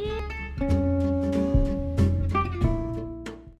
you.